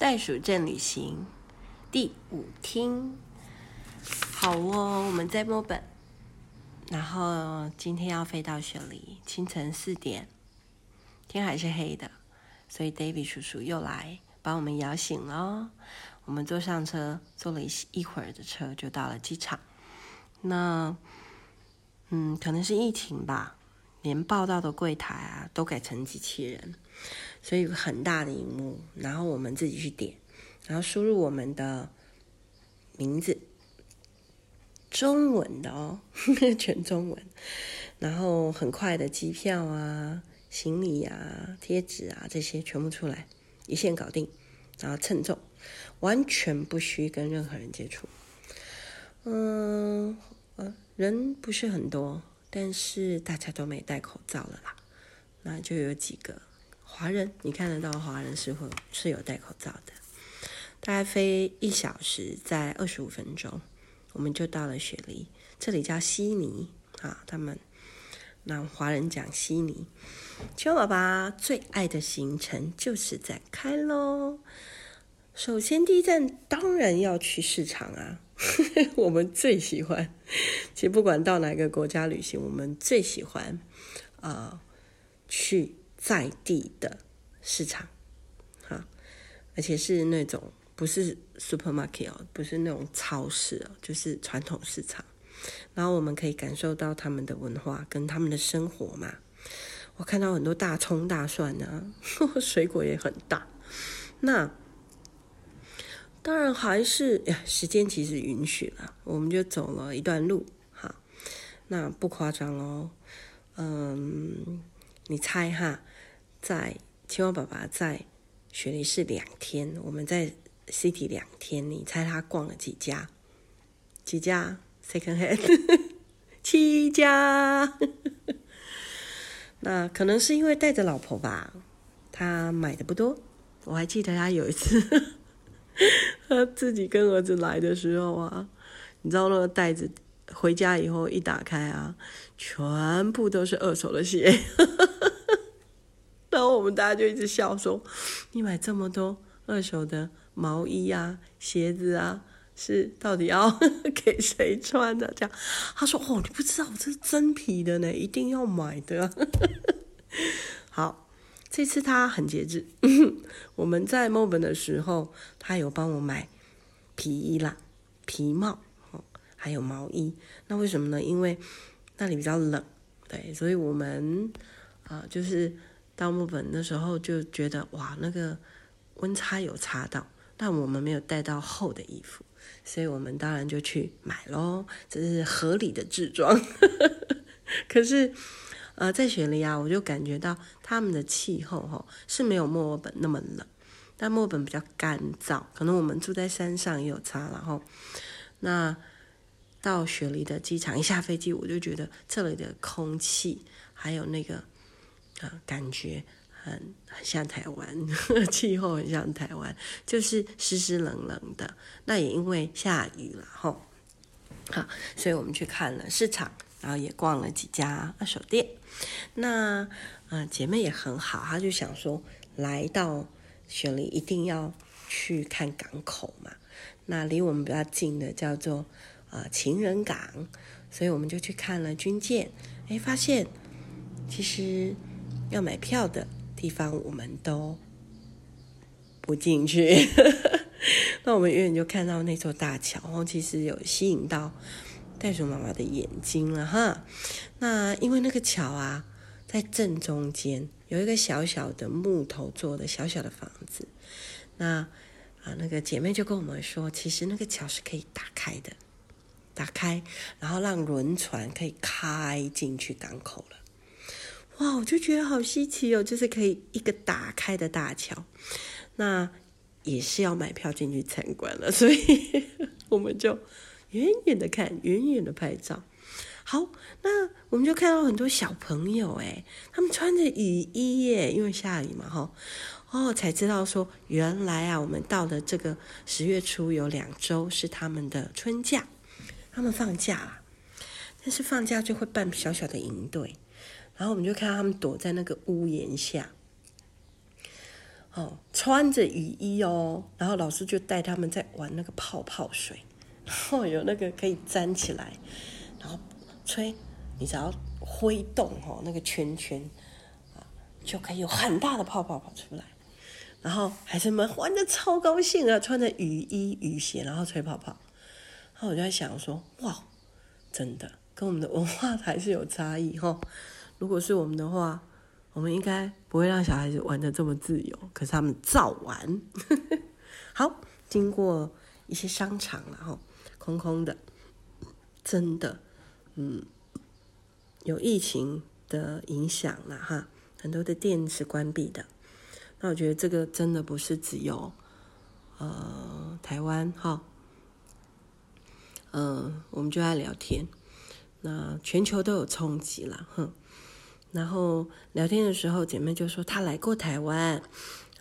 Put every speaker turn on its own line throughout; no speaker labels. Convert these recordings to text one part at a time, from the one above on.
袋鼠镇旅行第五天，好哦，我们在墨本，然后今天要飞到雪梨，清晨四点，天还是黑的，所以 David 叔叔又来把我们摇醒了。我们坐上车，坐了一一会儿的车，就到了机场。那，嗯，可能是疫情吧。连报到的柜台啊都改成机器人，所以有很大的荧幕，然后我们自己去点，然后输入我们的名字，中文的哦，全中文，然后很快的机票啊、行李啊、贴纸啊这些全部出来，一线搞定，然后称重，完全不需跟任何人接触，嗯，呃，人不是很多。但是大家都没戴口罩了啦，那就有几个华人，你看得到华人是会是有戴口罩的。大概飞一小时，在二十五分钟，我们就到了雪梨，这里叫悉尼啊，他们那华人讲悉尼。秋爸爸最爱的行程就是在开喽。首先第一站当然要去市场啊。我们最喜欢，其实不管到哪个国家旅行，我们最喜欢啊、去在地的市场，哈，而且是那种不是 supermarket 哦，不是那种超市哦，就是传统市场，然后我们可以感受到他们的文化跟他们的生活嘛。我看到很多大葱大蒜啊，水果也很大，那。当然还是呀，时间其实允许了，我们就走了一段路，哈，那不夸张哦，嗯，你猜哈，在青蛙爸爸在雪梨是两天，我们在 City 两天，你猜他逛了几家？几家？Second hand，七家。那可能是因为带着老婆吧，他买的不多。我还记得他有一次。他自己跟儿子来的时候啊，你知道那个袋子回家以后一打开啊，全部都是二手的鞋。然后我们大家就一直笑说：“你买这么多二手的毛衣啊、鞋子啊，是到底要 给谁穿的？”这样他说：“哦，你不知道我这是真皮的呢，一定要买的。”好。这次他很节制，我们在墨本的时候，他有帮我买皮衣啦、皮帽，还有毛衣。那为什么呢？因为那里比较冷，对，所以我们啊、就是到墨本的时候就觉得哇，那个温差有差到，但我们没有带到厚的衣服，所以我们当然就去买喽，这是合理的置装。可是。呃，在雪梨啊，我就感觉到他们的气候哈是没有墨尔本那么冷，但墨尔本比较干燥，可能我们住在山上也有差。然后，那到雪梨的机场一下飞机，我就觉得这里的空气还有那个啊、感觉很很像台湾，气候很像台湾，就是湿湿冷冷的。那也因为下雨了哈，好，所以我们去看了市场。然后也逛了几家二手店，那呃姐妹也很好，她就想说来到雪梨一定要去看港口嘛。那离我们比较近的叫做呃情人港，所以我们就去看了军舰。哎，发现其实要买票的地方我们都不进去。那我们远远就看到那座大桥，然后其实有吸引到。袋鼠妈妈的眼睛了哈，那因为那个桥啊，在正中间有一个小小的木头做的小小的房子，那啊那个姐妹就跟我们说，其实那个桥是可以打开的，打开，然后让轮船可以开进去港口了。哇，我就觉得好稀奇哦，就是可以一个打开的大桥，那也是要买票进去参观了，所以 我们就。远远的看，远远的拍照。好，那我们就看到很多小朋友，哎，他们穿着雨衣耶，因为下雨嘛，哈，哦，才知道说原来啊，我们到了这个十月初有两周是他们的春假，他们放假啦，但是放假就会办小小的营队，然后我们就看到他们躲在那个屋檐下，哦，穿着雨衣哦，然后老师就带他们在玩那个泡泡水，然后有那个可以粘起来，然后吹，你只要挥动哦那个圈圈啊，就可以有很大的泡泡跑出来。然后孩子们玩得超高兴啊，穿着雨衣雨鞋，然后吹泡泡。然后我就在想说，哇，真的跟我们的文化还是有差异哈、哦。如果是我们的话。我们应该不会让小孩子玩得这么自由，可是他们照玩。好，经过一些商场了哈，空空的，真的，嗯，有疫情的影响了哈，很多的店是关闭的。那我觉得这个真的不是只有呃台湾哈，嗯、我们就爱聊天，那全球都有冲击了，哼。然后聊天的时候，姐妹就说她来过台湾，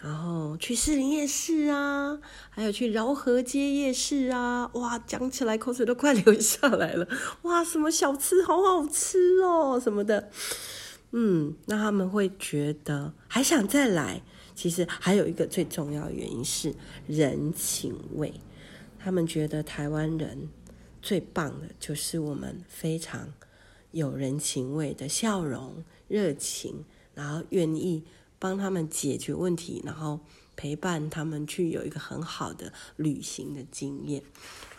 然后去士林夜市啊，还有去饶河街夜市啊，哇，讲起来口水都快 流下来了，哇，什么小吃好好吃哦，什么的，嗯，那他们会觉得还想再来。其实还有一个最重要原因是人情味，他们觉得台湾人最棒的就是我们非常有人情味的笑容。热情，然后愿意帮他们解决问题，然后陪伴他们去有一个很好的旅行的经验。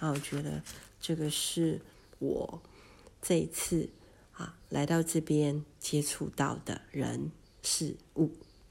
啊，我觉得这个是我这一次啊来到这边接触到的人事物。